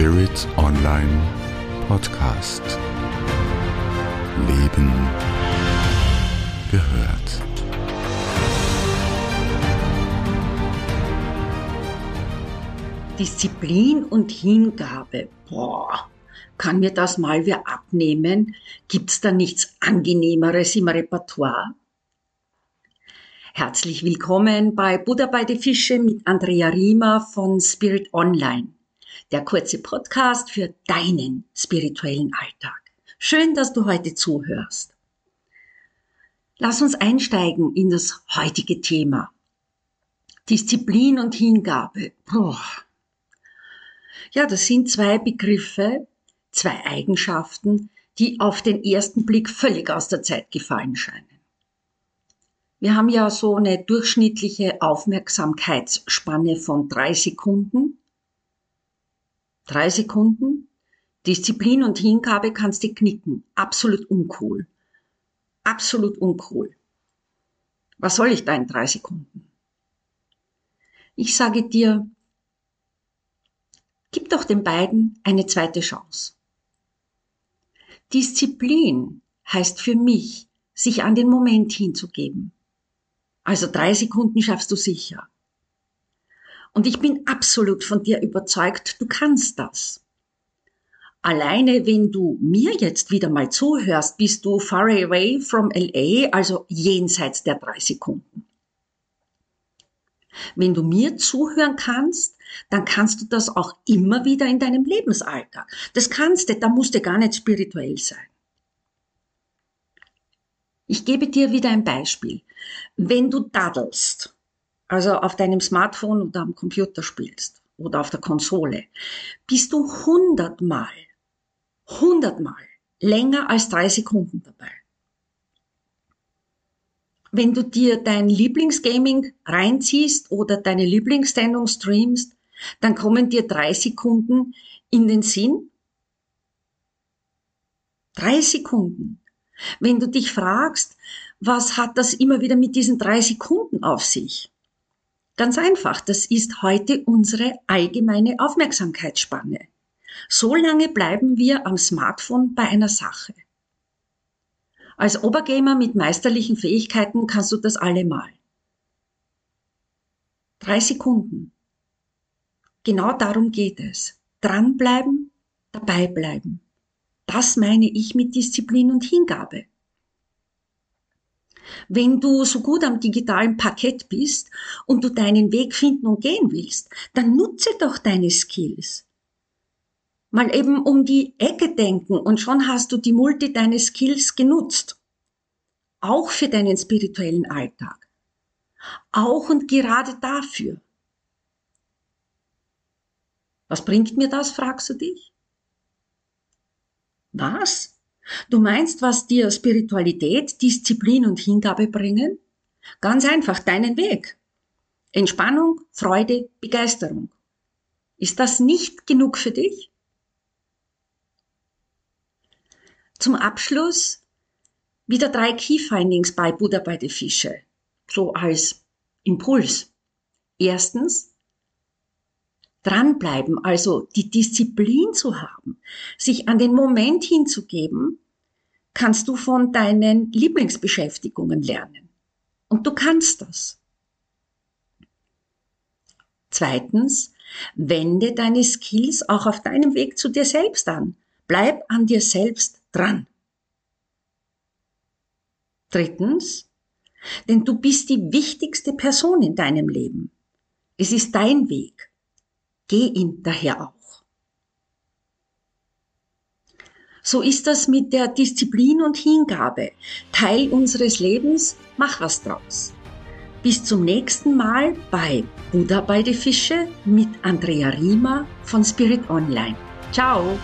Spirit Online Podcast. Leben gehört. Disziplin und Hingabe. Boah, kann mir das mal wer abnehmen? Gibt's da nichts Angenehmeres im Repertoire? Herzlich willkommen bei Buddha bei die Fische mit Andrea Riemer von Spirit Online. Der kurze Podcast für deinen spirituellen Alltag. Schön, dass du heute zuhörst. Lass uns einsteigen in das heutige Thema. Disziplin und Hingabe. Boah. Ja, das sind zwei Begriffe, zwei Eigenschaften, die auf den ersten Blick völlig aus der Zeit gefallen scheinen. Wir haben ja so eine durchschnittliche Aufmerksamkeitsspanne von drei Sekunden. Drei Sekunden. Disziplin und Hingabe kannst du knicken. Absolut uncool. Absolut uncool. Was soll ich da in drei Sekunden? Ich sage dir, gib doch den beiden eine zweite Chance. Disziplin heißt für mich, sich an den Moment hinzugeben. Also drei Sekunden schaffst du sicher. Und ich bin absolut von dir überzeugt, du kannst das. Alleine wenn du mir jetzt wieder mal zuhörst, bist du far away from LA, also jenseits der drei Sekunden. Wenn du mir zuhören kannst, dann kannst du das auch immer wieder in deinem Lebensalltag. Das kannst du, da musst du gar nicht spirituell sein. Ich gebe dir wieder ein Beispiel. Wenn du daddelst, also auf deinem Smartphone oder am Computer spielst oder auf der Konsole, bist du hundertmal, hundertmal länger als drei Sekunden dabei. Wenn du dir dein Lieblingsgaming reinziehst oder deine Lieblingssendung streamst, dann kommen dir drei Sekunden in den Sinn. Drei Sekunden. Wenn du dich fragst, was hat das immer wieder mit diesen drei Sekunden auf sich? Ganz einfach, das ist heute unsere allgemeine Aufmerksamkeitsspanne. So lange bleiben wir am Smartphone bei einer Sache. Als Obergamer mit meisterlichen Fähigkeiten kannst du das allemal. Drei Sekunden. Genau darum geht es. Dranbleiben, dabei bleiben. Das meine ich mit Disziplin und Hingabe. Wenn du so gut am digitalen Parkett bist und du deinen Weg finden und gehen willst, dann nutze doch deine Skills. Mal eben um die Ecke denken und schon hast du die Multi deine Skills genutzt. Auch für deinen spirituellen Alltag. Auch und gerade dafür. Was bringt mir das, fragst du dich? Was? Du meinst, was dir Spiritualität, Disziplin und Hingabe bringen? Ganz einfach, deinen Weg. Entspannung, Freude, Begeisterung. Ist das nicht genug für dich? Zum Abschluss wieder drei Key Findings bei Buddha bei den Fische. So als Impuls. Erstens, dranbleiben, also die Disziplin zu haben, sich an den Moment hinzugeben, kannst du von deinen Lieblingsbeschäftigungen lernen. Und du kannst das. Zweitens, wende deine Skills auch auf deinem Weg zu dir selbst an. Bleib an dir selbst dran. Drittens, denn du bist die wichtigste Person in deinem Leben. Es ist dein Weg. Geh ihn daher auch. So ist das mit der Disziplin und Hingabe. Teil unseres Lebens, mach was draus. Bis zum nächsten Mal bei Buddha bei die Fische mit Andrea Riemer von Spirit Online. Ciao!